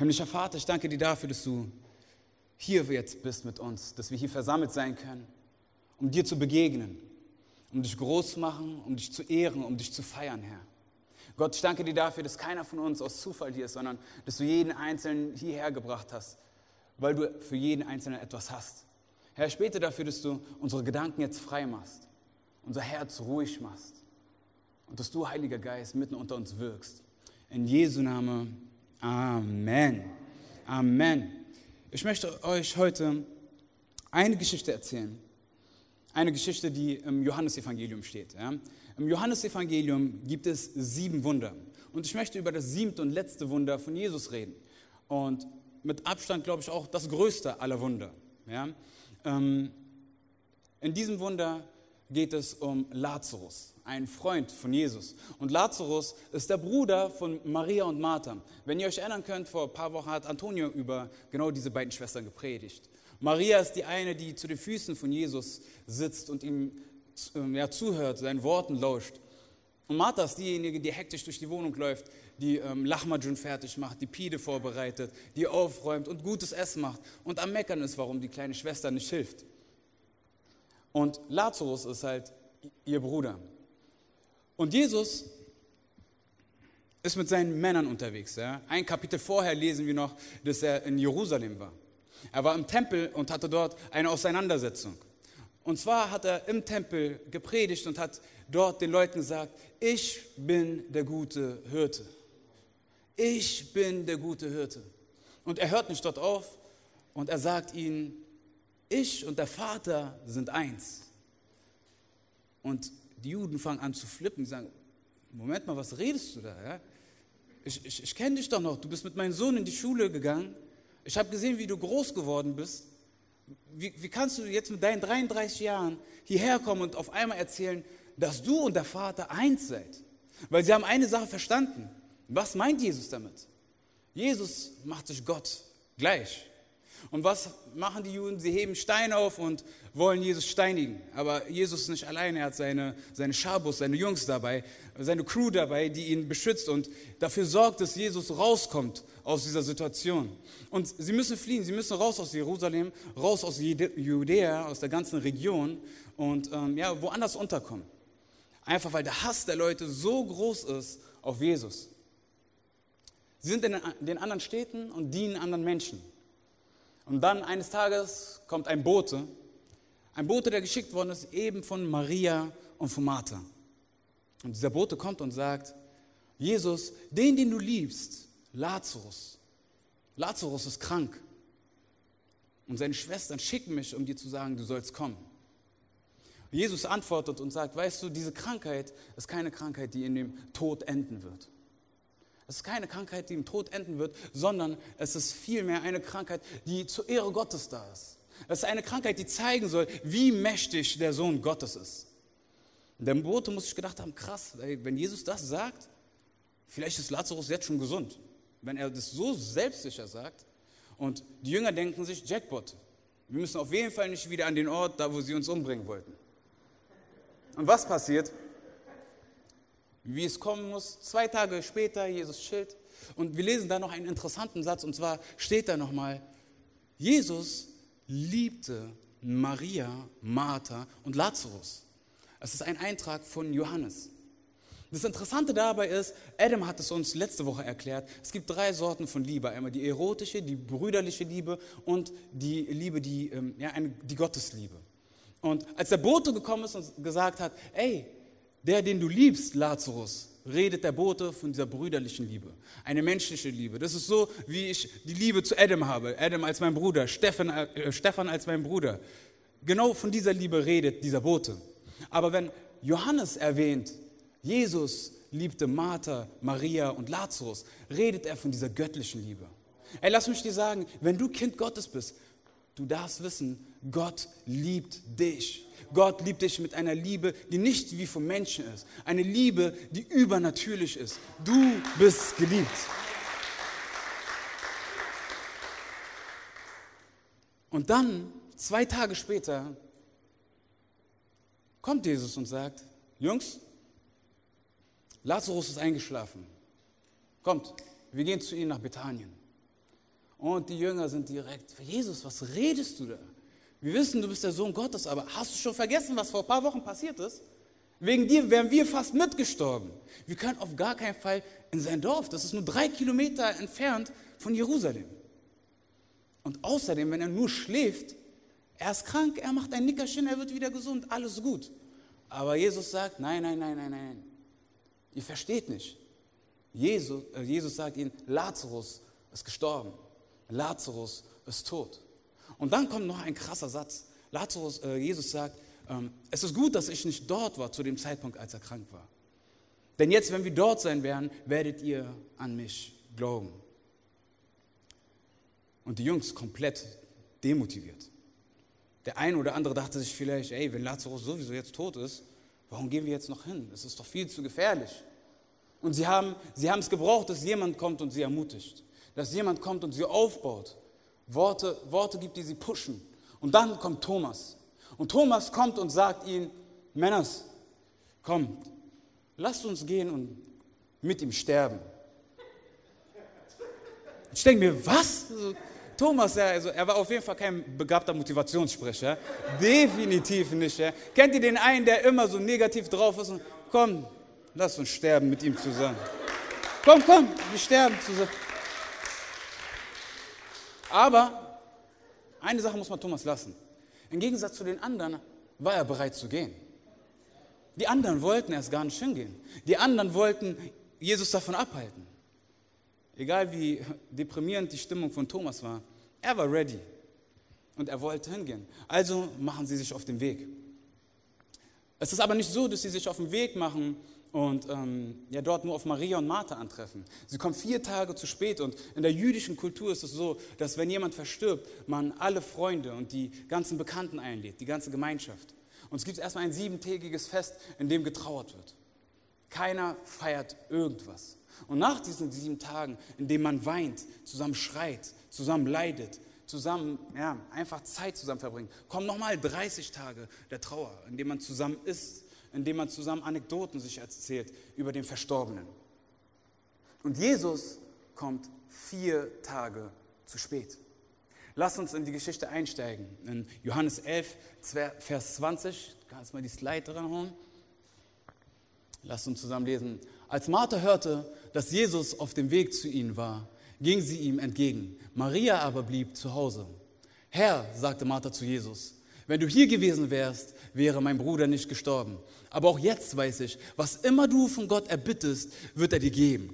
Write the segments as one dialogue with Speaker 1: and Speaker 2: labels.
Speaker 1: Himmlischer Vater, ich danke dir dafür, dass du hier jetzt bist mit uns, dass wir hier versammelt sein können, um dir zu begegnen, um dich groß zu machen, um dich zu ehren, um dich zu feiern, Herr. Gott, ich danke dir dafür, dass keiner von uns aus Zufall hier ist, sondern dass du jeden Einzelnen hierher gebracht hast, weil du für jeden Einzelnen etwas hast. Herr, ich bete dafür, dass du unsere Gedanken jetzt frei machst, unser Herz ruhig machst und dass du, Heiliger Geist, mitten unter uns wirkst. In Jesu Namen, Amen. Amen. Ich möchte euch heute eine Geschichte erzählen. Eine Geschichte, die im Johannesevangelium steht. Ja. Im Johannesevangelium gibt es sieben Wunder. Und ich möchte über das siebte und letzte Wunder von Jesus reden. Und mit Abstand, glaube ich, auch das größte aller Wunder. Ja. Ähm, in diesem Wunder geht es um Lazarus, ein Freund von Jesus. Und Lazarus ist der Bruder von Maria und Martha. Wenn ihr euch erinnern könnt, vor ein paar Wochen hat Antonio über genau diese beiden Schwestern gepredigt. Maria ist die eine, die zu den Füßen von Jesus sitzt und ihm ähm, ja, zuhört, seinen Worten lauscht. Und Martha ist diejenige, die hektisch durch die Wohnung läuft, die ähm, Lachmajun fertig macht, die Pide vorbereitet, die aufräumt und gutes Essen macht und am Meckern ist, warum die kleine Schwester nicht hilft. Und Lazarus ist halt ihr Bruder. Und Jesus ist mit seinen Männern unterwegs. Ja? Ein Kapitel vorher lesen wir noch, dass er in Jerusalem war. Er war im Tempel und hatte dort eine Auseinandersetzung. Und zwar hat er im Tempel gepredigt und hat dort den Leuten gesagt, ich bin der gute Hirte. Ich bin der gute Hirte. Und er hört nicht dort auf und er sagt ihnen, ich und der Vater sind eins. Und die Juden fangen an zu flippen, sagen, Moment mal, was redest du da? Ja? Ich, ich, ich kenne dich doch noch, du bist mit meinem Sohn in die Schule gegangen. Ich habe gesehen, wie du groß geworden bist wie, wie kannst du jetzt mit deinen 33 Jahren hierher kommen und auf einmal erzählen, dass du und der Vater eins seid? Weil sie haben eine Sache verstanden. Was meint Jesus damit? Jesus macht sich Gott gleich. Und was machen die Juden? Sie heben Steine auf und wollen Jesus steinigen. Aber Jesus ist nicht alleine, er hat seine, seine Schabus, seine Jungs dabei, seine Crew dabei, die ihn beschützt und dafür sorgt, dass Jesus rauskommt aus dieser Situation. Und sie müssen fliehen, sie müssen raus aus Jerusalem, raus aus Judäa, aus der ganzen Region und ähm, ja, woanders unterkommen. Einfach weil der Hass der Leute so groß ist auf Jesus. Sie sind in den anderen Städten und dienen anderen Menschen. Und dann eines Tages kommt ein Bote, ein Bote, der geschickt worden ist, eben von Maria und von Martha. Und dieser Bote kommt und sagt, Jesus, den, den du liebst, Lazarus, Lazarus ist krank. Und seine Schwestern schicken mich, um dir zu sagen, du sollst kommen. Jesus antwortet und sagt, weißt du, diese Krankheit ist keine Krankheit, die in dem Tod enden wird. Es ist keine Krankheit, die im Tod enden wird, sondern es ist vielmehr eine Krankheit, die zur Ehre Gottes da ist. Es ist eine Krankheit, die zeigen soll, wie mächtig der Sohn Gottes ist. Der Bote muss sich gedacht haben, krass, wenn Jesus das sagt, vielleicht ist Lazarus jetzt schon gesund. Wenn er das so selbstsicher sagt. Und die Jünger denken sich, Jackpot, wir müssen auf jeden Fall nicht wieder an den Ort, da wo sie uns umbringen wollten. Und was passiert? Wie es kommen muss. Zwei Tage später, Jesus chillt. Und wir lesen da noch einen interessanten Satz, und zwar steht da nochmal, Jesus liebte Maria, Martha und Lazarus. Es ist ein Eintrag von Johannes. Das Interessante dabei ist, Adam hat es uns letzte Woche erklärt, es gibt drei Sorten von Liebe. Einmal die erotische, die brüderliche Liebe und die Liebe, die, ähm, ja, die Gottesliebe. Und als der Bote gekommen ist und gesagt hat, ey, der, den du liebst, Lazarus, redet der Bote von dieser brüderlichen Liebe, eine menschliche Liebe. Das ist so, wie ich die Liebe zu Adam habe, Adam als mein Bruder, Stefan, äh, Stefan als mein Bruder. Genau von dieser Liebe redet dieser Bote. Aber wenn Johannes erwähnt, Jesus liebte Martha, Maria und Lazarus, redet er von dieser göttlichen Liebe. Ey, lass mich dir sagen, wenn du Kind Gottes bist, du darfst wissen, Gott liebt dich. Gott liebt dich mit einer Liebe, die nicht wie vom Menschen ist. Eine Liebe, die übernatürlich ist. Du bist geliebt. Und dann, zwei Tage später, kommt Jesus und sagt, Jungs, Lazarus ist eingeschlafen. Kommt, wir gehen zu ihm nach Bethanien. Und die Jünger sind direkt, Jesus, was redest du da? Wir wissen, du bist der Sohn Gottes, aber hast du schon vergessen, was vor ein paar Wochen passiert ist? Wegen dir wären wir fast mitgestorben. Wir können auf gar keinen Fall in sein Dorf. Das ist nur drei Kilometer entfernt von Jerusalem. Und außerdem, wenn er nur schläft, er ist krank, er macht ein Nickerchen, er wird wieder gesund, alles gut. Aber Jesus sagt, nein, nein, nein, nein, nein. Ihr versteht nicht. Jesus, äh, Jesus sagt ihnen, Lazarus ist gestorben. Lazarus ist tot. Und dann kommt noch ein krasser Satz. Lazarus, äh, Jesus sagt, ähm, es ist gut, dass ich nicht dort war zu dem Zeitpunkt, als er krank war. Denn jetzt, wenn wir dort sein werden, werdet ihr an mich glauben. Und die Jungs komplett demotiviert. Der eine oder andere dachte sich vielleicht, ey, wenn Lazarus sowieso jetzt tot ist, warum gehen wir jetzt noch hin? Das ist doch viel zu gefährlich. Und sie haben, sie haben es gebraucht, dass jemand kommt und sie ermutigt. Dass jemand kommt und sie aufbaut. Worte, Worte gibt, die sie pushen. Und dann kommt Thomas. Und Thomas kommt und sagt ihnen, Männers, kommt, lasst uns gehen und mit ihm sterben. Ich denke mir, was? Also, Thomas, ja, also er war auf jeden Fall kein begabter Motivationssprecher. Definitiv nicht. Ja. Kennt ihr den einen, der immer so negativ drauf ist? Und, komm, lass uns sterben mit ihm zusammen. Komm, komm, wir sterben zusammen. Aber eine Sache muss man Thomas lassen. Im Gegensatz zu den anderen war er bereit zu gehen. Die anderen wollten erst gar nicht hingehen. Die anderen wollten Jesus davon abhalten. Egal wie deprimierend die Stimmung von Thomas war, er war ready und er wollte hingehen. Also machen sie sich auf den Weg. Es ist aber nicht so, dass sie sich auf den Weg machen und ähm, ja, dort nur auf Maria und Martha antreffen. Sie kommen vier Tage zu spät und in der jüdischen Kultur ist es so, dass wenn jemand verstirbt, man alle Freunde und die ganzen Bekannten einlädt, die ganze Gemeinschaft. Und es gibt erstmal ein siebentägiges Fest, in dem getrauert wird. Keiner feiert irgendwas. Und nach diesen sieben Tagen, in denen man weint, zusammen schreit, zusammen leidet, zusammen ja, einfach Zeit zusammen verbringt, kommen nochmal 30 Tage der Trauer, in denen man zusammen isst, in denen man zusammen Anekdoten sich erzählt über den Verstorbenen. Und Jesus kommt vier Tage zu spät. Lass uns in die Geschichte einsteigen. In Johannes 11, Vers 20. Kannst mal die Slide dran Lass uns zusammen lesen. Als Martha hörte, dass Jesus auf dem Weg zu ihnen war, ging sie ihm entgegen. Maria aber blieb zu Hause. Herr, sagte Martha zu Jesus, wenn du hier gewesen wärst, wäre mein Bruder nicht gestorben. Aber auch jetzt weiß ich, was immer du von Gott erbittest, wird er dir geben.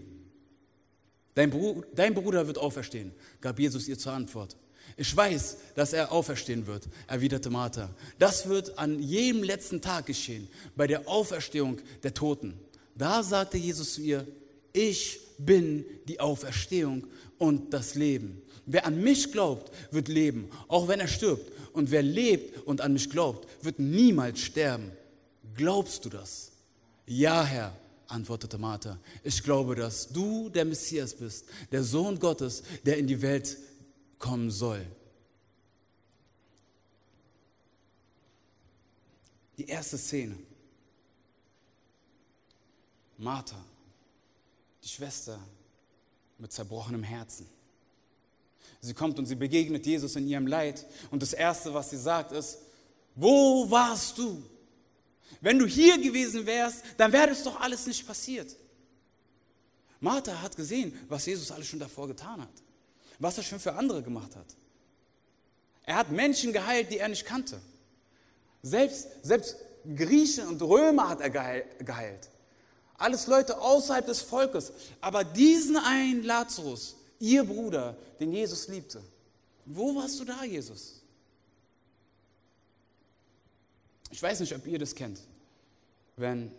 Speaker 1: Dein, Bru dein Bruder wird auferstehen, gab Jesus ihr zur Antwort. Ich weiß, dass er auferstehen wird, erwiderte Martha. Das wird an jedem letzten Tag geschehen, bei der Auferstehung der Toten. Da sagte Jesus zu ihr, ich bin die Auferstehung und das Leben. Wer an mich glaubt, wird leben, auch wenn er stirbt. Und wer lebt und an mich glaubt, wird niemals sterben. Glaubst du das? Ja, Herr, antwortete Martha. Ich glaube, dass du der Messias bist, der Sohn Gottes, der in die Welt kommen soll. Die erste Szene. Martha, die Schwester mit zerbrochenem Herzen. Sie kommt und sie begegnet Jesus in ihrem Leid. Und das Erste, was sie sagt, ist, wo warst du? Wenn du hier gewesen wärst, dann wäre das doch alles nicht passiert. Martha hat gesehen, was Jesus alles schon davor getan hat was er schon für andere gemacht hat. Er hat Menschen geheilt, die er nicht kannte. Selbst, selbst Griechen und Römer hat er geheilt. Alles Leute außerhalb des Volkes. Aber diesen einen Lazarus, ihr Bruder, den Jesus liebte. Wo warst du da, Jesus? Ich weiß nicht, ob ihr das kennt. Wenn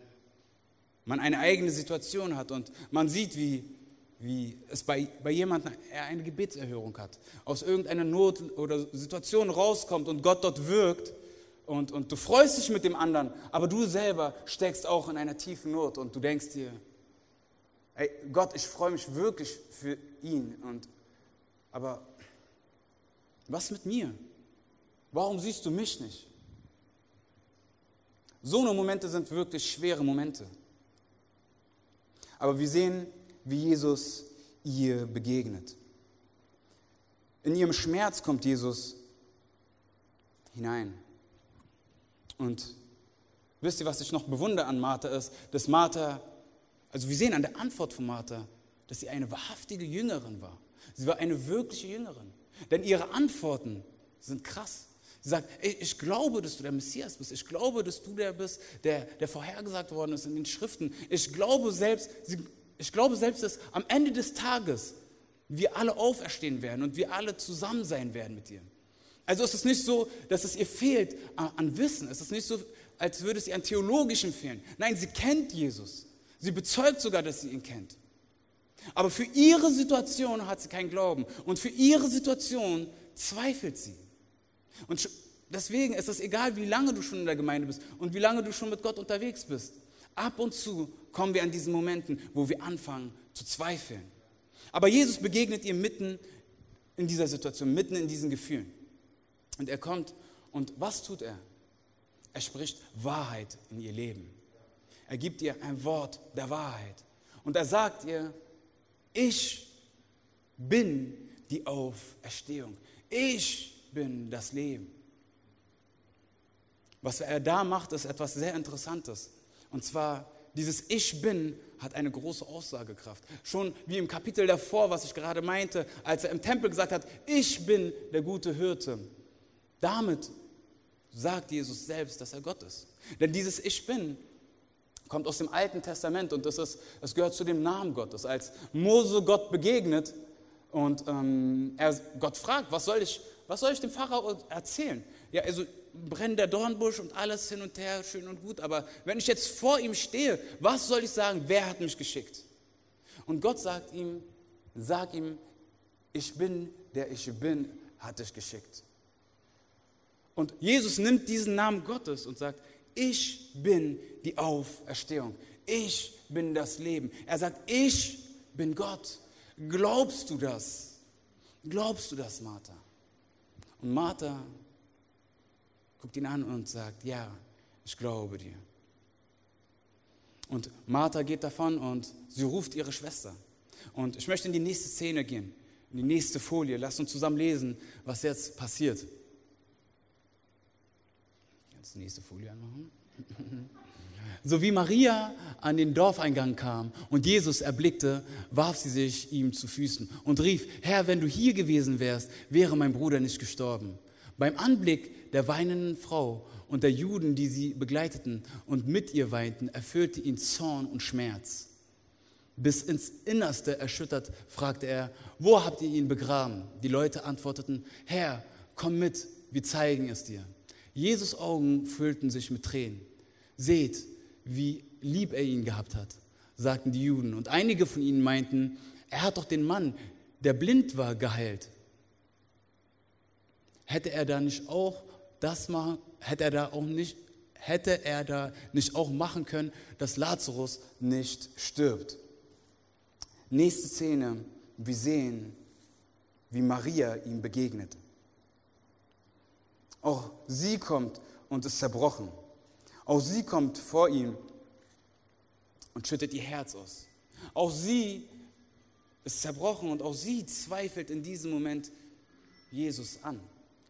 Speaker 1: man eine eigene Situation hat und man sieht, wie wie es bei, bei jemandem eine Gebetserhörung hat, aus irgendeiner Not oder Situation rauskommt und Gott dort wirkt und, und du freust dich mit dem anderen, aber du selber steckst auch in einer tiefen Not und du denkst dir, ey Gott, ich freue mich wirklich für ihn, und, aber was mit mir? Warum siehst du mich nicht? So eine Momente sind wirklich schwere Momente. Aber wir sehen wie Jesus ihr begegnet. In ihrem Schmerz kommt Jesus hinein. Und wisst ihr, was ich noch bewundere an Martha ist, dass Martha, also wir sehen an der Antwort von Martha, dass sie eine wahrhaftige Jüngerin war. Sie war eine wirkliche Jüngerin. Denn ihre Antworten sind krass. Sie sagt, ey, ich glaube, dass du der Messias bist. Ich glaube, dass du der bist, der, der vorhergesagt worden ist in den Schriften. Ich glaube selbst, ich glaube selbst, dass am Ende des Tages wir alle auferstehen werden und wir alle zusammen sein werden mit dir. Also es ist nicht so, dass es ihr fehlt an Wissen. Es ist nicht so, als würde es ihr an Theologischen fehlen. Nein, sie kennt Jesus. Sie bezeugt sogar, dass sie ihn kennt. Aber für ihre Situation hat sie keinen Glauben. Und für ihre Situation zweifelt sie. Und deswegen ist es egal, wie lange du schon in der Gemeinde bist und wie lange du schon mit Gott unterwegs bist. Ab und zu kommen wir an diesen Momenten, wo wir anfangen zu zweifeln. Aber Jesus begegnet ihr mitten in dieser Situation, mitten in diesen Gefühlen. Und er kommt und was tut er? Er spricht Wahrheit in ihr Leben. Er gibt ihr ein Wort der Wahrheit. Und er sagt ihr, ich bin die Auferstehung. Ich bin das Leben. Was er da macht, ist etwas sehr Interessantes. Und zwar, dieses Ich bin hat eine große Aussagekraft. Schon wie im Kapitel davor, was ich gerade meinte, als er im Tempel gesagt hat, ich bin der gute Hirte. Damit sagt Jesus selbst, dass er Gott ist. Denn dieses Ich bin kommt aus dem Alten Testament und das, das gehört zu dem Namen Gottes. Als Mose Gott begegnet und ähm, er Gott fragt, was soll, ich, was soll ich dem Pharao erzählen? Ja, also brennt der Dornbusch und alles hin und her, schön und gut, aber wenn ich jetzt vor ihm stehe, was soll ich sagen? Wer hat mich geschickt? Und Gott sagt ihm, sag ihm, ich bin der ich bin, hat dich geschickt. Und Jesus nimmt diesen Namen Gottes und sagt, ich bin die Auferstehung. Ich bin das Leben. Er sagt, ich bin Gott. Glaubst du das? Glaubst du das, Martha? Und Martha guckt ihn an und sagt, ja, ich glaube dir. Und Martha geht davon und sie ruft ihre Schwester. Und ich möchte in die nächste Szene gehen, in die nächste Folie. Lasst uns zusammen lesen, was jetzt passiert. Die nächste Folie anmachen. So wie Maria an den Dorfeingang kam und Jesus erblickte, warf sie sich ihm zu Füßen und rief, Herr, wenn du hier gewesen wärst, wäre mein Bruder nicht gestorben. Beim Anblick der weinenden Frau und der Juden, die sie begleiteten und mit ihr weinten, erfüllte ihn Zorn und Schmerz. Bis ins Innerste erschüttert fragte er, wo habt ihr ihn begraben? Die Leute antworteten, Herr, komm mit, wir zeigen es dir. Jesus Augen füllten sich mit Tränen. Seht, wie lieb er ihn gehabt hat, sagten die Juden. Und einige von ihnen meinten, er hat doch den Mann, der blind war, geheilt hätte er da nicht auch das machen, hätte er da auch nicht, hätte er da nicht auch machen können, dass Lazarus nicht stirbt. Nächste Szene, wir sehen, wie Maria ihm begegnet. Auch sie kommt und ist zerbrochen. Auch sie kommt vor ihm und schüttet ihr Herz aus. Auch sie ist zerbrochen und auch sie zweifelt in diesem Moment Jesus an.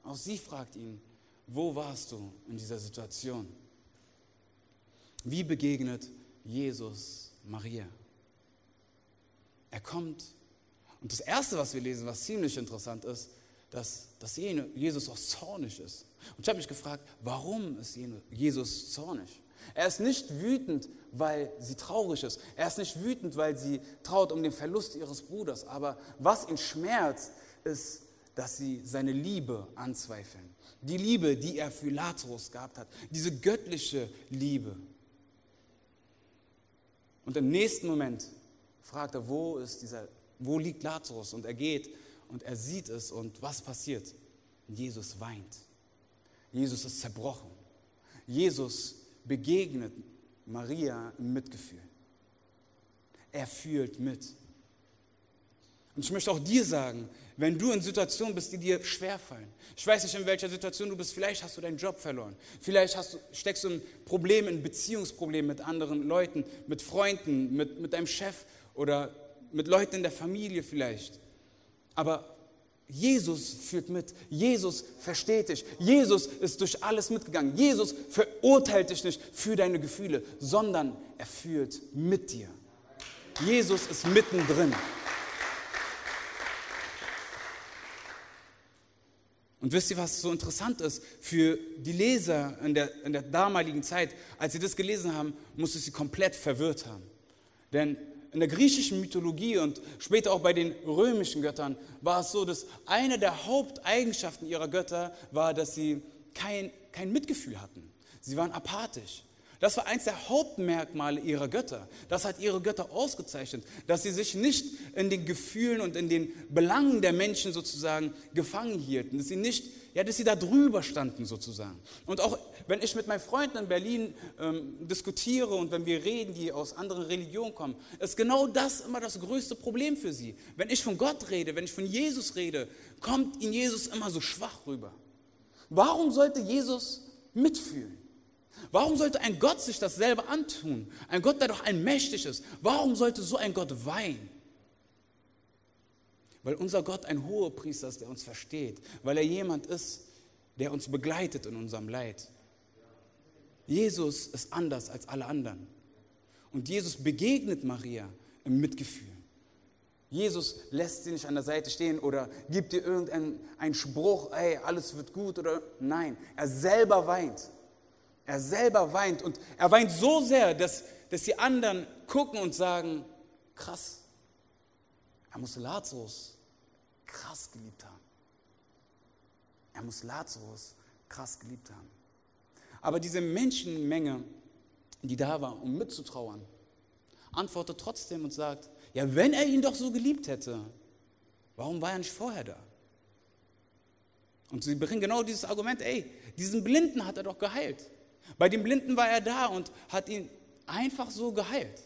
Speaker 1: Auch sie fragt ihn, wo warst du in dieser Situation? Wie begegnet Jesus Maria? Er kommt und das Erste, was wir lesen, was ziemlich interessant ist, dass, dass Jesus auch zornig ist. Und ich habe mich gefragt, warum ist Jesus zornig? Er ist nicht wütend, weil sie traurig ist. Er ist nicht wütend, weil sie traut um den Verlust ihres Bruders. Aber was ihn schmerzt, ist, dass sie seine Liebe anzweifeln. Die Liebe, die er für Lazarus gehabt hat. Diese göttliche Liebe. Und im nächsten Moment fragt er, wo, ist dieser, wo liegt Lazarus? Und er geht und er sieht es und was passiert? Jesus weint. Jesus ist zerbrochen. Jesus begegnet Maria im Mitgefühl. Er fühlt mit. Und ich möchte auch dir sagen, wenn du in Situationen bist, die dir schwerfallen. Ich weiß nicht, in welcher Situation du bist. Vielleicht hast du deinen Job verloren. Vielleicht du, steckst du in Problemen, in Beziehungsproblemen mit anderen Leuten, mit Freunden, mit, mit deinem Chef oder mit Leuten in der Familie vielleicht. Aber Jesus führt mit. Jesus versteht dich. Jesus ist durch alles mitgegangen. Jesus verurteilt dich nicht für deine Gefühle, sondern er führt mit dir. Jesus ist mittendrin. Und wisst ihr, was so interessant ist für die Leser in der, in der damaligen Zeit? Als sie das gelesen haben, musste sie komplett verwirrt haben. Denn in der griechischen Mythologie und später auch bei den römischen Göttern war es so, dass eine der Haupteigenschaften ihrer Götter war, dass sie kein, kein Mitgefühl hatten. Sie waren apathisch. Das war eins der Hauptmerkmale ihrer Götter. Das hat ihre Götter ausgezeichnet, dass sie sich nicht in den Gefühlen und in den Belangen der Menschen sozusagen gefangen hielten, dass sie nicht, ja, dass sie da drüber standen sozusagen. Und auch wenn ich mit meinen Freunden in Berlin ähm, diskutiere und wenn wir reden, die aus anderen Religionen kommen, ist genau das immer das größte Problem für sie. Wenn ich von Gott rede, wenn ich von Jesus rede, kommt ihnen Jesus immer so schwach rüber. Warum sollte Jesus mitfühlen? Warum sollte ein Gott sich dasselbe antun? Ein Gott, der doch allmächtig ist. Warum sollte so ein Gott weinen? Weil unser Gott ein hoher Priester ist, der uns versteht. Weil er jemand ist, der uns begleitet in unserem Leid. Jesus ist anders als alle anderen. Und Jesus begegnet Maria im Mitgefühl. Jesus lässt sie nicht an der Seite stehen oder gibt ihr irgendeinen Spruch, ey, alles wird gut oder nein, er selber weint. Er selber weint und er weint so sehr, dass, dass die anderen gucken und sagen, krass, er muss Lazarus krass geliebt haben. Er muss Lazarus krass geliebt haben. Aber diese Menschenmenge, die da war, um mitzutrauern, antwortet trotzdem und sagt, ja, wenn er ihn doch so geliebt hätte, warum war er nicht vorher da? Und sie bringen genau dieses Argument, ey, diesen Blinden hat er doch geheilt. Bei dem Blinden war er da und hat ihn einfach so geheilt.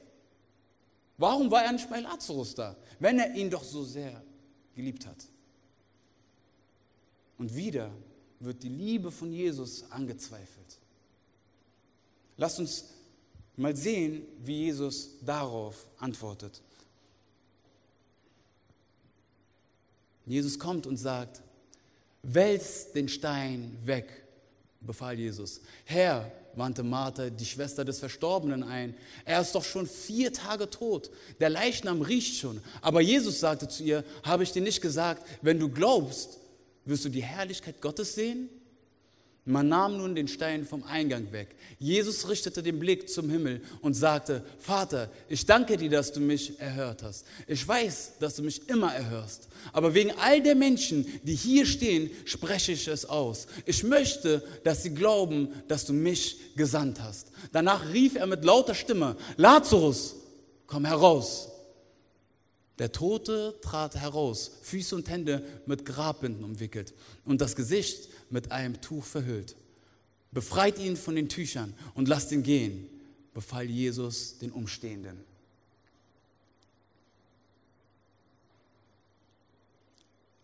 Speaker 1: Warum war er nicht bei Lazarus da, wenn er ihn doch so sehr geliebt hat? Und wieder wird die Liebe von Jesus angezweifelt. Lasst uns mal sehen, wie Jesus darauf antwortet. Jesus kommt und sagt, wälz den Stein weg befahl Jesus. Herr, wandte Martha, die Schwester des Verstorbenen, ein, er ist doch schon vier Tage tot, der Leichnam riecht schon. Aber Jesus sagte zu ihr, habe ich dir nicht gesagt, wenn du glaubst, wirst du die Herrlichkeit Gottes sehen? Man nahm nun den Stein vom Eingang weg. Jesus richtete den Blick zum Himmel und sagte, Vater, ich danke dir, dass du mich erhört hast. Ich weiß, dass du mich immer erhörst. Aber wegen all der Menschen, die hier stehen, spreche ich es aus. Ich möchte, dass sie glauben, dass du mich gesandt hast. Danach rief er mit lauter Stimme, Lazarus, komm heraus. Der Tote trat heraus, Füße und Hände mit Grabbinden umwickelt und das Gesicht mit einem Tuch verhüllt. Befreit ihn von den Tüchern und lasst ihn gehen, befahl Jesus den Umstehenden.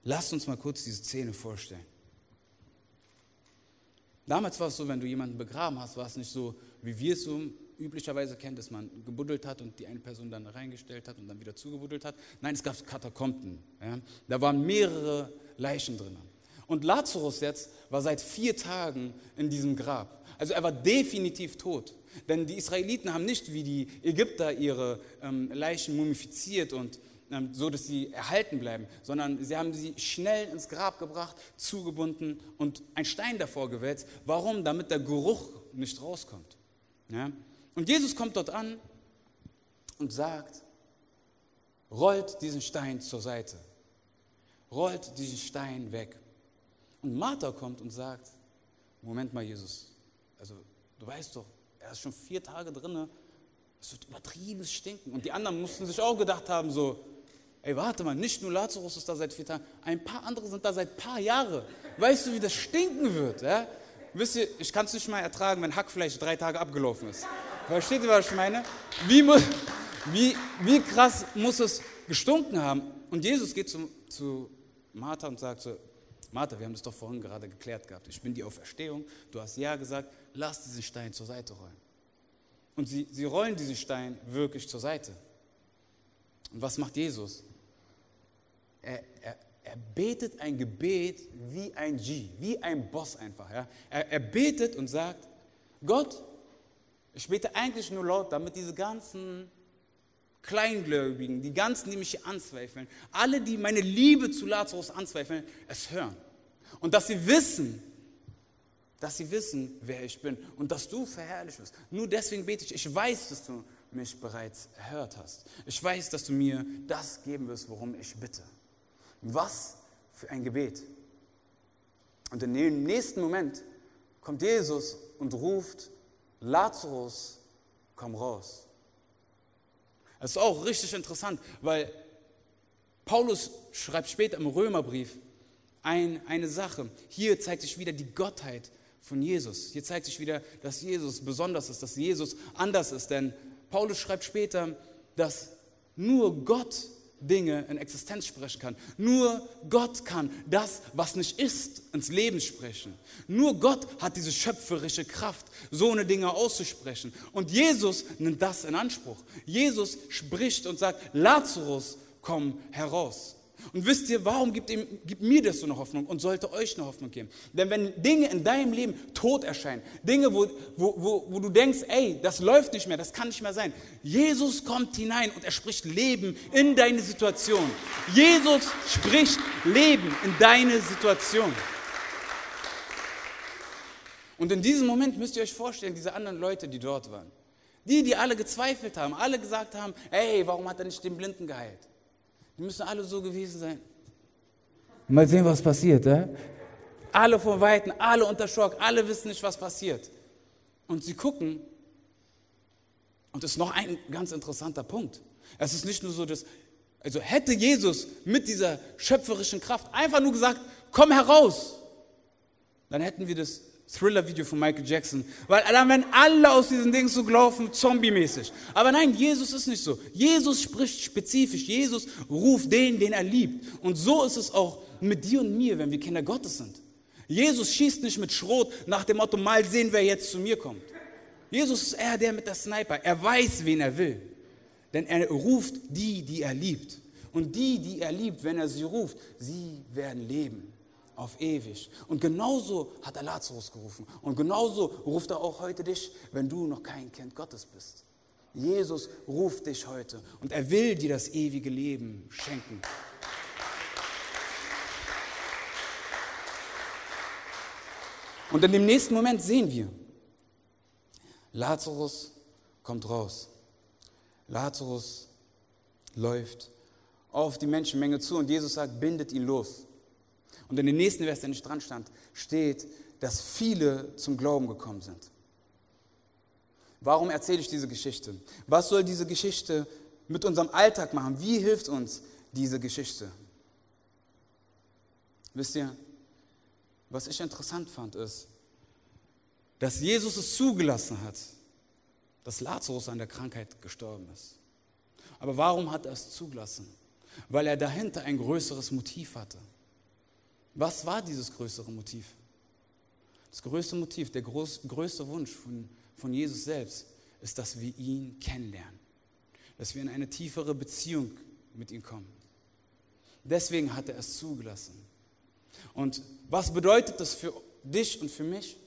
Speaker 1: Lasst uns mal kurz diese Szene vorstellen. Damals war es so, wenn du jemanden begraben hast, war es nicht so, wie wir es so üblicherweise kennen, dass man gebuddelt hat und die eine Person dann reingestellt hat und dann wieder zugebuddelt hat. Nein, es gab Katakomben. Ja. Da waren mehrere Leichen drin. Und Lazarus jetzt war seit vier Tagen in diesem Grab. Also er war definitiv tot. Denn die Israeliten haben nicht wie die Ägypter ihre ähm, Leichen mumifiziert und ähm, so, dass sie erhalten bleiben, sondern sie haben sie schnell ins Grab gebracht, zugebunden und einen Stein davor gewälzt. Warum? Damit der Geruch nicht rauskommt. Ja? Und Jesus kommt dort an und sagt, rollt diesen Stein zur Seite. Rollt diesen Stein weg. Und Martha kommt und sagt, Moment mal, Jesus, also du weißt doch, er ist schon vier Tage drin, es wird übertriebenes Stinken. Und die anderen mussten sich auch gedacht haben, so, ey, warte mal, nicht nur Lazarus ist da seit vier Tagen, ein paar andere sind da seit paar Jahren. Weißt du, wie das stinken wird? Ja? Wisst ihr, ich kann es nicht mal ertragen, wenn Hackfleisch drei Tage abgelaufen ist. Versteht ihr, was ich meine? Wie, wie, wie krass muss es gestunken haben? Und Jesus geht zu, zu Martha und sagt so, Martha, wir haben das doch vorhin gerade geklärt gehabt. Ich bin die Auferstehung. Du hast ja gesagt, lass diesen Stein zur Seite rollen. Und sie, sie rollen diesen Stein wirklich zur Seite. Und was macht Jesus? Er, er, er betet ein Gebet wie ein G, wie ein Boss einfach. Ja? Er, er betet und sagt, Gott, ich bete eigentlich nur laut, damit diese ganzen Kleingläubigen, die ganzen, die mich hier anzweifeln, alle, die meine Liebe zu Lazarus anzweifeln, es hören. Und dass sie wissen, dass sie wissen, wer ich bin und dass du verherrlicht wirst. Nur deswegen bete ich. Ich weiß, dass du mich bereits erhört hast. Ich weiß, dass du mir das geben wirst, worum ich bitte. Was für ein Gebet. Und in dem nächsten Moment kommt Jesus und ruft, Lazarus, komm raus. Das ist auch richtig interessant, weil Paulus schreibt später im Römerbrief ein, eine Sache. Hier zeigt sich wieder die Gottheit von Jesus. Hier zeigt sich wieder, dass Jesus besonders ist, dass Jesus anders ist. Denn Paulus schreibt später, dass nur Gott Dinge in Existenz sprechen kann. Nur Gott kann das, was nicht ist, ins Leben sprechen. Nur Gott hat diese schöpferische Kraft, so eine Dinge auszusprechen. Und Jesus nimmt das in Anspruch. Jesus spricht und sagt, Lazarus, komm heraus. Und wisst ihr, warum gibt, ihm, gibt mir das so eine Hoffnung und sollte euch eine Hoffnung geben? Denn wenn Dinge in deinem Leben tot erscheinen, Dinge, wo, wo, wo, wo du denkst, ey, das läuft nicht mehr, das kann nicht mehr sein, Jesus kommt hinein und er spricht Leben in deine Situation. Jesus spricht Leben in deine Situation. Und in diesem Moment müsst ihr euch vorstellen, diese anderen Leute, die dort waren, die, die alle gezweifelt haben, alle gesagt haben, ey, warum hat er nicht den Blinden geheilt? Die müssen alle so gewesen sein. Mal sehen, was passiert. Ja? Alle vor Weitem, alle unter Schock, alle wissen nicht, was passiert. Und sie gucken, und das ist noch ein ganz interessanter Punkt. Es ist nicht nur so, dass, also hätte Jesus mit dieser schöpferischen Kraft einfach nur gesagt, komm heraus, dann hätten wir das Thriller-Video von Michael Jackson. Weil dann werden alle aus diesen Dingen so gelaufen, zombie-mäßig. Aber nein, Jesus ist nicht so. Jesus spricht spezifisch. Jesus ruft den, den er liebt. Und so ist es auch mit dir und mir, wenn wir Kinder Gottes sind. Jesus schießt nicht mit Schrot nach dem Motto, mal sehen, wer jetzt zu mir kommt. Jesus ist eher der mit der Sniper. Er weiß, wen er will. Denn er ruft die, die er liebt. Und die, die er liebt, wenn er sie ruft, sie werden leben auf ewig. Und genauso hat er Lazarus gerufen. Und genauso ruft er auch heute dich, wenn du noch kein Kind Gottes bist. Jesus ruft dich heute und er will dir das ewige Leben schenken. Und in dem nächsten Moment sehen wir, Lazarus kommt raus. Lazarus läuft auf die Menschenmenge zu und Jesus sagt, bindet ihn los. Und in dem nächsten Vers, der nicht dran stand, steht, dass viele zum Glauben gekommen sind. Warum erzähle ich diese Geschichte? Was soll diese Geschichte mit unserem Alltag machen? Wie hilft uns diese Geschichte? Wisst ihr, was ich interessant fand, ist, dass Jesus es zugelassen hat, dass Lazarus an der Krankheit gestorben ist. Aber warum hat er es zugelassen? Weil er dahinter ein größeres Motiv hatte. Was war dieses größere Motiv? Das größte Motiv, der groß, größte Wunsch von, von Jesus selbst ist, dass wir ihn kennenlernen, dass wir in eine tiefere Beziehung mit ihm kommen. Deswegen hat er es zugelassen. Und was bedeutet das für dich und für mich?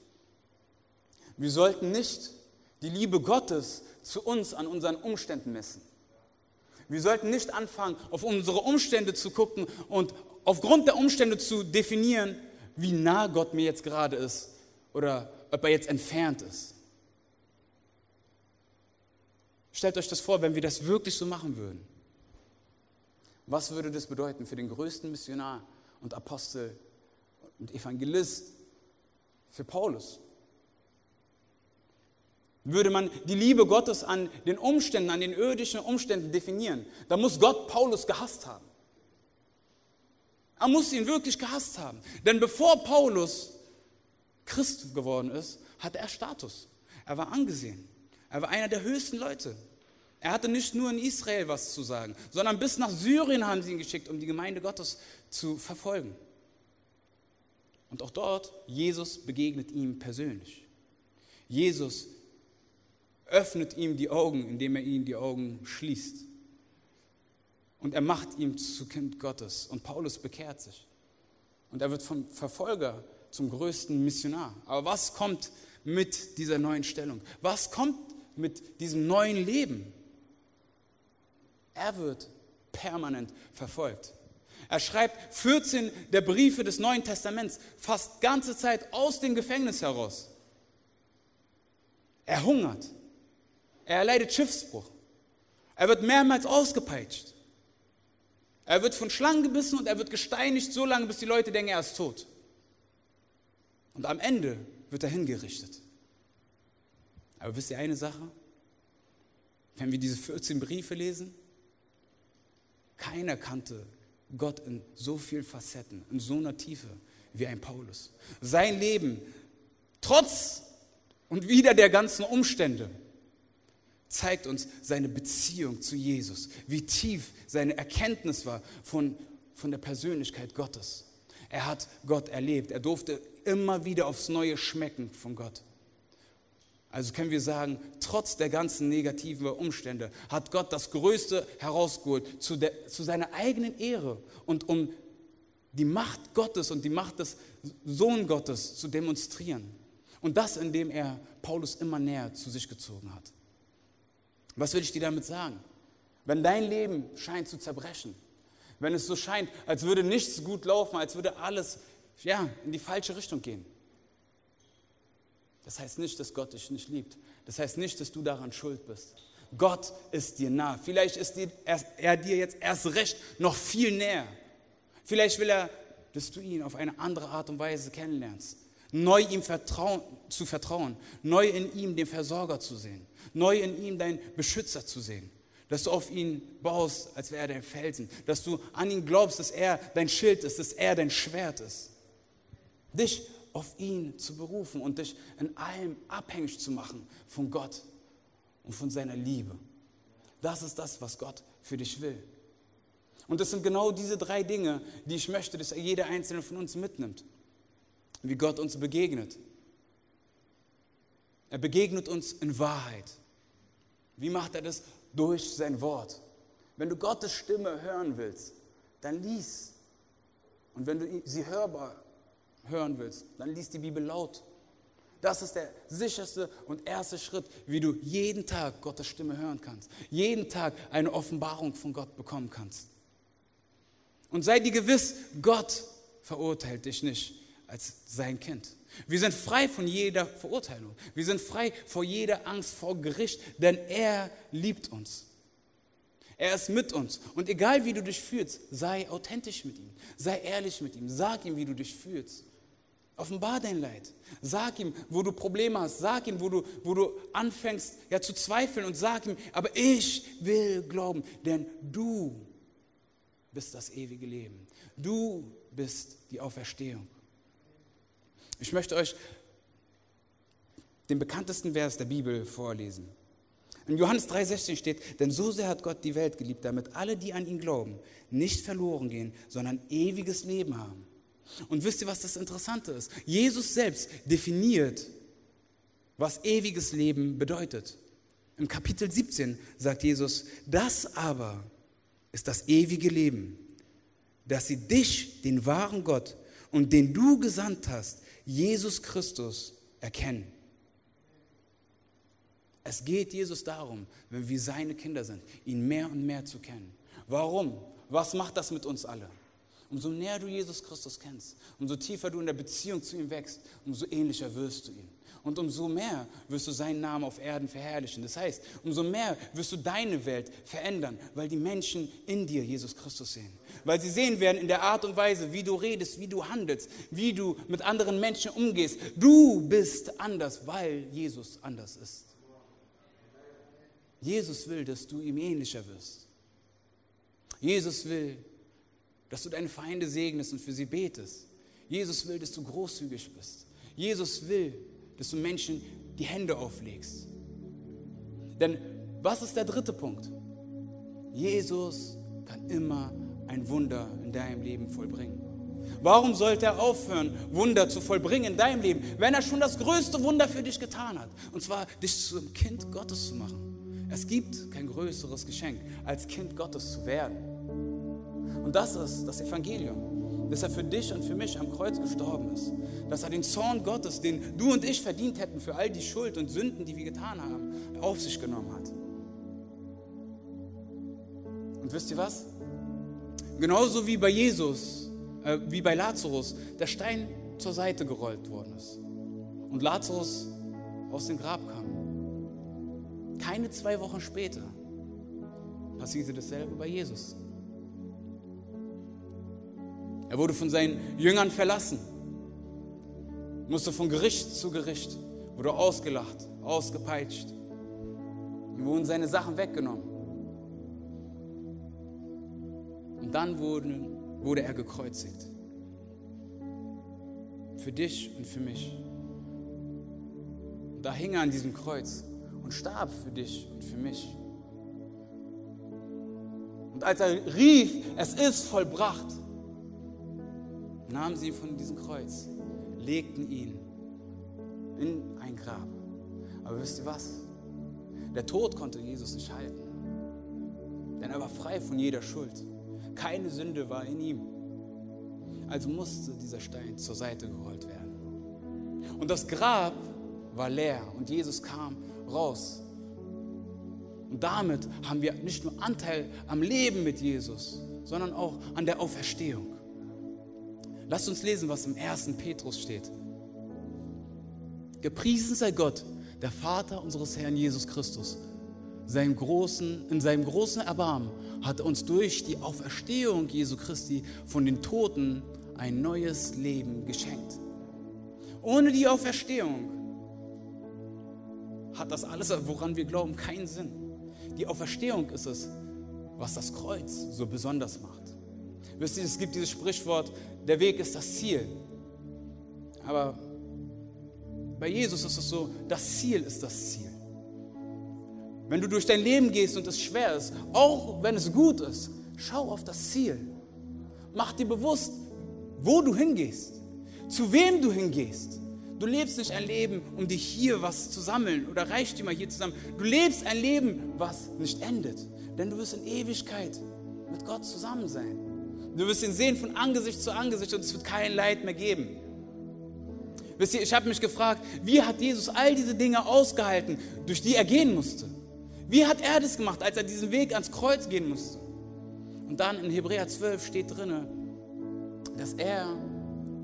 Speaker 1: Wir sollten nicht die Liebe Gottes zu uns an unseren Umständen messen. Wir sollten nicht anfangen, auf unsere Umstände zu gucken und aufgrund der Umstände zu definieren, wie nah Gott mir jetzt gerade ist oder ob er jetzt entfernt ist. Stellt euch das vor, wenn wir das wirklich so machen würden. Was würde das bedeuten für den größten Missionar und Apostel und Evangelist, für Paulus? Würde man die Liebe Gottes an den Umständen, an den irdischen Umständen definieren, dann muss Gott Paulus gehasst haben. Er muss ihn wirklich gehasst haben. Denn bevor Paulus Christ geworden ist, hatte er Status. Er war angesehen. Er war einer der höchsten Leute. Er hatte nicht nur in Israel was zu sagen, sondern bis nach Syrien haben sie ihn geschickt, um die Gemeinde Gottes zu verfolgen. Und auch dort, Jesus begegnet ihm persönlich. Jesus öffnet ihm die Augen, indem er ihm die Augen schließt. Und er macht ihn zu Kind Gottes. Und Paulus bekehrt sich. Und er wird vom Verfolger zum größten Missionar. Aber was kommt mit dieser neuen Stellung? Was kommt mit diesem neuen Leben? Er wird permanent verfolgt. Er schreibt 14 der Briefe des Neuen Testaments fast ganze Zeit aus dem Gefängnis heraus. Er hungert. Er erleidet Schiffsbruch. Er wird mehrmals ausgepeitscht. Er wird von Schlangen gebissen und er wird gesteinigt so lange, bis die Leute denken, er ist tot. Und am Ende wird er hingerichtet. Aber wisst ihr eine Sache? Wenn wir diese 14 Briefe lesen, keiner kannte Gott in so vielen Facetten, in so einer Tiefe wie ein Paulus. Sein Leben, trotz und wieder der ganzen Umstände, zeigt uns seine Beziehung zu Jesus, wie tief seine Erkenntnis war von, von der Persönlichkeit Gottes. Er hat Gott erlebt, er durfte immer wieder aufs Neue schmecken von Gott. Also können wir sagen, trotz der ganzen negativen Umstände hat Gott das Größte herausgeholt zu, der, zu seiner eigenen Ehre und um die Macht Gottes und die Macht des Sohn Gottes zu demonstrieren. Und das, indem er Paulus immer näher zu sich gezogen hat. Was will ich dir damit sagen? Wenn dein Leben scheint zu zerbrechen, wenn es so scheint, als würde nichts gut laufen, als würde alles ja, in die falsche Richtung gehen, das heißt nicht, dass Gott dich nicht liebt. Das heißt nicht, dass du daran schuld bist. Gott ist dir nah. Vielleicht ist er dir jetzt erst recht noch viel näher. Vielleicht will er, dass du ihn auf eine andere Art und Weise kennenlernst. Neu ihm vertrauen, zu vertrauen. Neu in ihm den Versorger zu sehen. Neu in ihm deinen Beschützer zu sehen. Dass du auf ihn baust, als wäre er dein Felsen. Dass du an ihn glaubst, dass er dein Schild ist, dass er dein Schwert ist. Dich auf ihn zu berufen und dich in allem abhängig zu machen von Gott und von seiner Liebe. Das ist das, was Gott für dich will. Und das sind genau diese drei Dinge, die ich möchte, dass jeder einzelne von uns mitnimmt. Wie Gott uns begegnet. Er begegnet uns in Wahrheit. Wie macht er das? Durch sein Wort. Wenn du Gottes Stimme hören willst, dann lies. Und wenn du sie hörbar hören willst, dann liest die Bibel laut. Das ist der sicherste und erste Schritt, wie du jeden Tag Gottes Stimme hören kannst. Jeden Tag eine Offenbarung von Gott bekommen kannst. Und sei dir gewiss, Gott verurteilt dich nicht als sein Kind. Wir sind frei von jeder Verurteilung. Wir sind frei vor jeder Angst vor Gericht, denn er liebt uns. Er ist mit uns. Und egal wie du dich fühlst, sei authentisch mit ihm. Sei ehrlich mit ihm. Sag ihm, wie du dich fühlst. Offenbar dein Leid. Sag ihm, wo du Probleme hast. Sag ihm, wo du, wo du anfängst ja, zu zweifeln und sag ihm, aber ich will glauben, denn du bist das ewige Leben. Du bist die Auferstehung. Ich möchte euch den bekanntesten Vers der Bibel vorlesen. In Johannes 3,16 steht: Denn so sehr hat Gott die Welt geliebt, damit alle, die an ihn glauben, nicht verloren gehen, sondern ewiges Leben haben. Und wisst ihr, was das Interessante ist? Jesus selbst definiert, was ewiges Leben bedeutet. Im Kapitel 17 sagt Jesus, das aber ist das ewige Leben, dass sie dich, den wahren Gott und den du gesandt hast, Jesus Christus, erkennen. Es geht Jesus darum, wenn wir seine Kinder sind, ihn mehr und mehr zu kennen. Warum? Was macht das mit uns alle? Umso näher du Jesus Christus kennst, umso tiefer du in der Beziehung zu ihm wächst, umso ähnlicher wirst du ihm. Und umso mehr wirst du seinen Namen auf Erden verherrlichen. Das heißt, umso mehr wirst du deine Welt verändern, weil die Menschen in dir Jesus Christus sehen. Weil sie sehen werden in der Art und Weise, wie du redest, wie du handelst, wie du mit anderen Menschen umgehst. Du bist anders, weil Jesus anders ist. Jesus will, dass du ihm ähnlicher wirst. Jesus will, dass du deine Feinde segnest und für sie betest. Jesus will, dass du großzügig bist. Jesus will, dass du Menschen die Hände auflegst. Denn was ist der dritte Punkt? Jesus kann immer ein Wunder in deinem Leben vollbringen. Warum sollte er aufhören, Wunder zu vollbringen in deinem Leben, wenn er schon das größte Wunder für dich getan hat? Und zwar, dich zum Kind Gottes zu machen. Es gibt kein größeres Geschenk, als Kind Gottes zu werden. Und das ist das Evangelium. Dass er für dich und für mich am Kreuz gestorben ist. Dass er den Zorn Gottes, den du und ich verdient hätten für all die Schuld und Sünden, die wir getan haben, auf sich genommen hat. Und wisst ihr was? Genauso wie bei Jesus, äh, wie bei Lazarus, der Stein zur Seite gerollt worden ist und Lazarus aus dem Grab kam. Keine zwei Wochen später passierte dasselbe bei Jesus. Er wurde von seinen Jüngern verlassen, musste von Gericht zu Gericht, wurde ausgelacht, ausgepeitscht. Ihm wurden seine Sachen weggenommen. Und dann wurde, wurde er gekreuzigt. Für dich und für mich. Und da hing er an diesem Kreuz und starb für dich und für mich. Und als er rief, es ist vollbracht, nahmen sie ihn von diesem Kreuz, legten ihn in ein Grab. Aber wisst ihr was? Der Tod konnte Jesus nicht halten. Denn er war frei von jeder Schuld. Keine Sünde war in ihm. Also musste dieser Stein zur Seite gerollt werden. Und das Grab war leer und Jesus kam raus. Und damit haben wir nicht nur Anteil am Leben mit Jesus, sondern auch an der Auferstehung. Lasst uns lesen, was im 1. Petrus steht. Gepriesen sei Gott, der Vater unseres Herrn Jesus Christus. Seinem großen, in seinem großen Erbarmen hat er uns durch die Auferstehung Jesu Christi von den Toten ein neues Leben geschenkt. Ohne die Auferstehung hat das alles, woran wir glauben, keinen Sinn. Die Auferstehung ist es, was das Kreuz so besonders macht. Wisst ihr, es gibt dieses Sprichwort, der Weg ist das Ziel. Aber bei Jesus ist es so, das Ziel ist das Ziel. Wenn du durch dein Leben gehst und es schwer ist, auch wenn es gut ist, schau auf das Ziel. Mach dir bewusst, wo du hingehst, zu wem du hingehst. Du lebst nicht ein Leben, um dich hier was zu sammeln oder reicht dir mal hier zusammen. Du lebst ein Leben, was nicht endet. Denn du wirst in Ewigkeit mit Gott zusammen sein. Du wirst ihn sehen von Angesicht zu Angesicht und es wird kein Leid mehr geben. Wisst ihr, ich habe mich gefragt, wie hat Jesus all diese Dinge ausgehalten, durch die er gehen musste? Wie hat er das gemacht, als er diesen Weg ans Kreuz gehen musste? Und dann in Hebräer 12 steht drin, dass er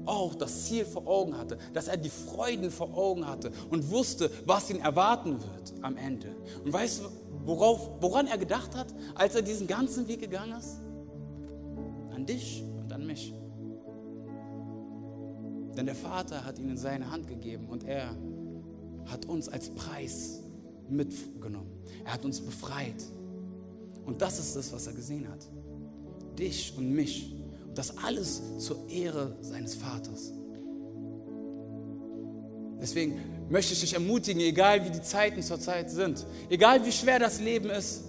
Speaker 1: auch das Ziel vor Augen hatte, dass er die Freuden vor Augen hatte und wusste, was ihn erwarten wird am Ende. Und weißt du, worauf, woran er gedacht hat, als er diesen ganzen Weg gegangen ist? An dich und an mich. Denn der Vater hat ihn in seine Hand gegeben und er hat uns als Preis mitgenommen. Er hat uns befreit. Und das ist das, was er gesehen hat. Dich und mich. Und das alles zur Ehre seines Vaters. Deswegen möchte ich dich ermutigen, egal wie die Zeiten zurzeit sind, egal wie schwer das Leben ist,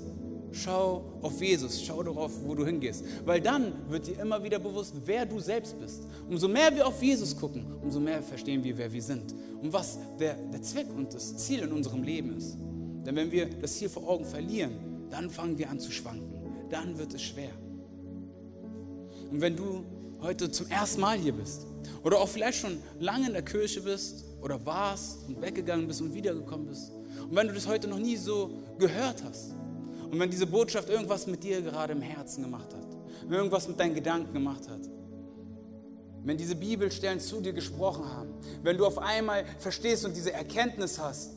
Speaker 1: Schau auf Jesus, schau darauf, wo du hingehst. Weil dann wird dir immer wieder bewusst, wer du selbst bist. Umso mehr wir auf Jesus gucken, umso mehr verstehen wir, wer wir sind. Und was der, der Zweck und das Ziel in unserem Leben ist. Denn wenn wir das Ziel vor Augen verlieren, dann fangen wir an zu schwanken. Dann wird es schwer. Und wenn du heute zum ersten Mal hier bist oder auch vielleicht schon lange in der Kirche bist oder warst und weggegangen bist und wiedergekommen bist und wenn du das heute noch nie so gehört hast, und wenn diese Botschaft irgendwas mit dir gerade im Herzen gemacht hat, irgendwas mit deinen Gedanken gemacht hat, wenn diese Bibelstellen zu dir gesprochen haben, wenn du auf einmal verstehst und diese Erkenntnis hast,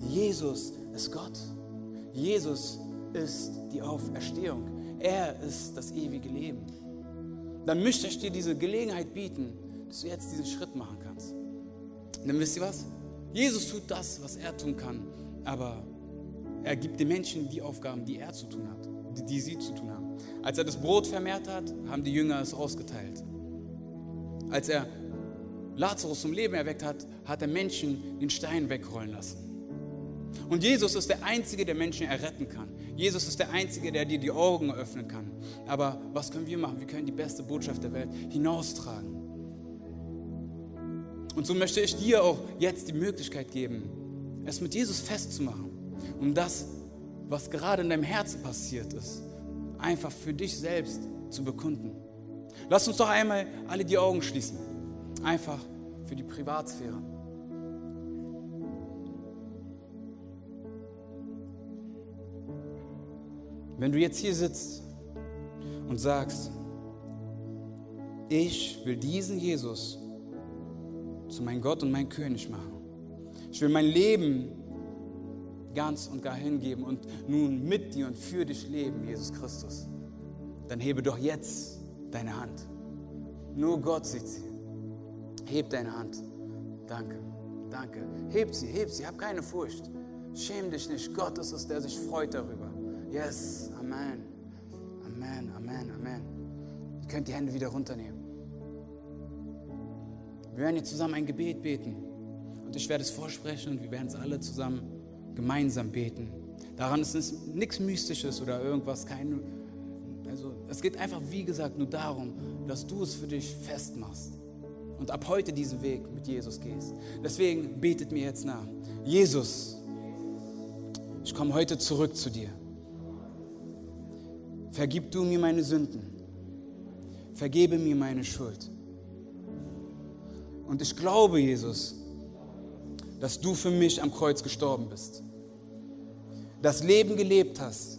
Speaker 1: Jesus ist Gott, Jesus ist die Auferstehung, er ist das ewige Leben, dann möchte ich dir diese Gelegenheit bieten, dass du jetzt diesen Schritt machen kannst. Und dann wisst ihr was? Jesus tut das, was er tun kann, aber er gibt den Menschen die Aufgaben, die er zu tun hat, die, die sie zu tun haben. Als er das Brot vermehrt hat, haben die Jünger es ausgeteilt. Als er Lazarus zum Leben erweckt hat, hat er Menschen den Stein wegrollen lassen. Und Jesus ist der Einzige, der Menschen erretten kann. Jesus ist der Einzige, der dir die Augen öffnen kann. Aber was können wir machen? Wir können die beste Botschaft der Welt hinaustragen. Und so möchte ich dir auch jetzt die Möglichkeit geben, es mit Jesus festzumachen um das, was gerade in deinem Herzen passiert ist, einfach für dich selbst zu bekunden. Lass uns doch einmal alle die Augen schließen. Einfach für die Privatsphäre. Wenn du jetzt hier sitzt und sagst, ich will diesen Jesus zu meinem Gott und meinem König machen. Ich will mein Leben ganz und gar hingeben und nun mit dir und für dich leben, Jesus Christus. Dann hebe doch jetzt deine Hand. Nur Gott sieht sie. Heb deine Hand. Danke, danke. Heb sie, heb sie, hab keine Furcht. Schäm dich nicht. Gott ist es, der sich freut darüber. Yes, Amen. Amen, Amen, Amen. Ihr könnt die Hände wieder runternehmen. Wir werden jetzt zusammen ein Gebet beten. Und ich werde es vorsprechen und wir werden es alle zusammen gemeinsam beten. Daran ist es nichts Mystisches oder irgendwas, kein, also es geht einfach, wie gesagt, nur darum, dass du es für dich festmachst und ab heute diesen Weg mit Jesus gehst. Deswegen betet mir jetzt nach. Jesus, ich komme heute zurück zu dir. Vergib du mir meine Sünden. Vergebe mir meine Schuld. Und ich glaube, Jesus, dass du für mich am Kreuz gestorben bist. Das Leben gelebt hast,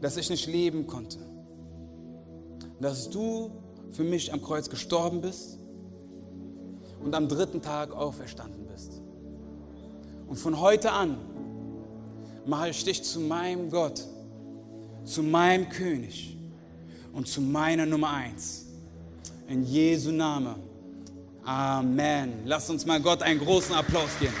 Speaker 1: das ich nicht leben konnte. Dass du für mich am Kreuz gestorben bist und am dritten Tag auferstanden bist. Und von heute an mache ich dich zu meinem Gott, zu meinem König und zu meiner Nummer eins. In Jesu Namen. Amen. Lass uns mal Gott einen großen Applaus geben.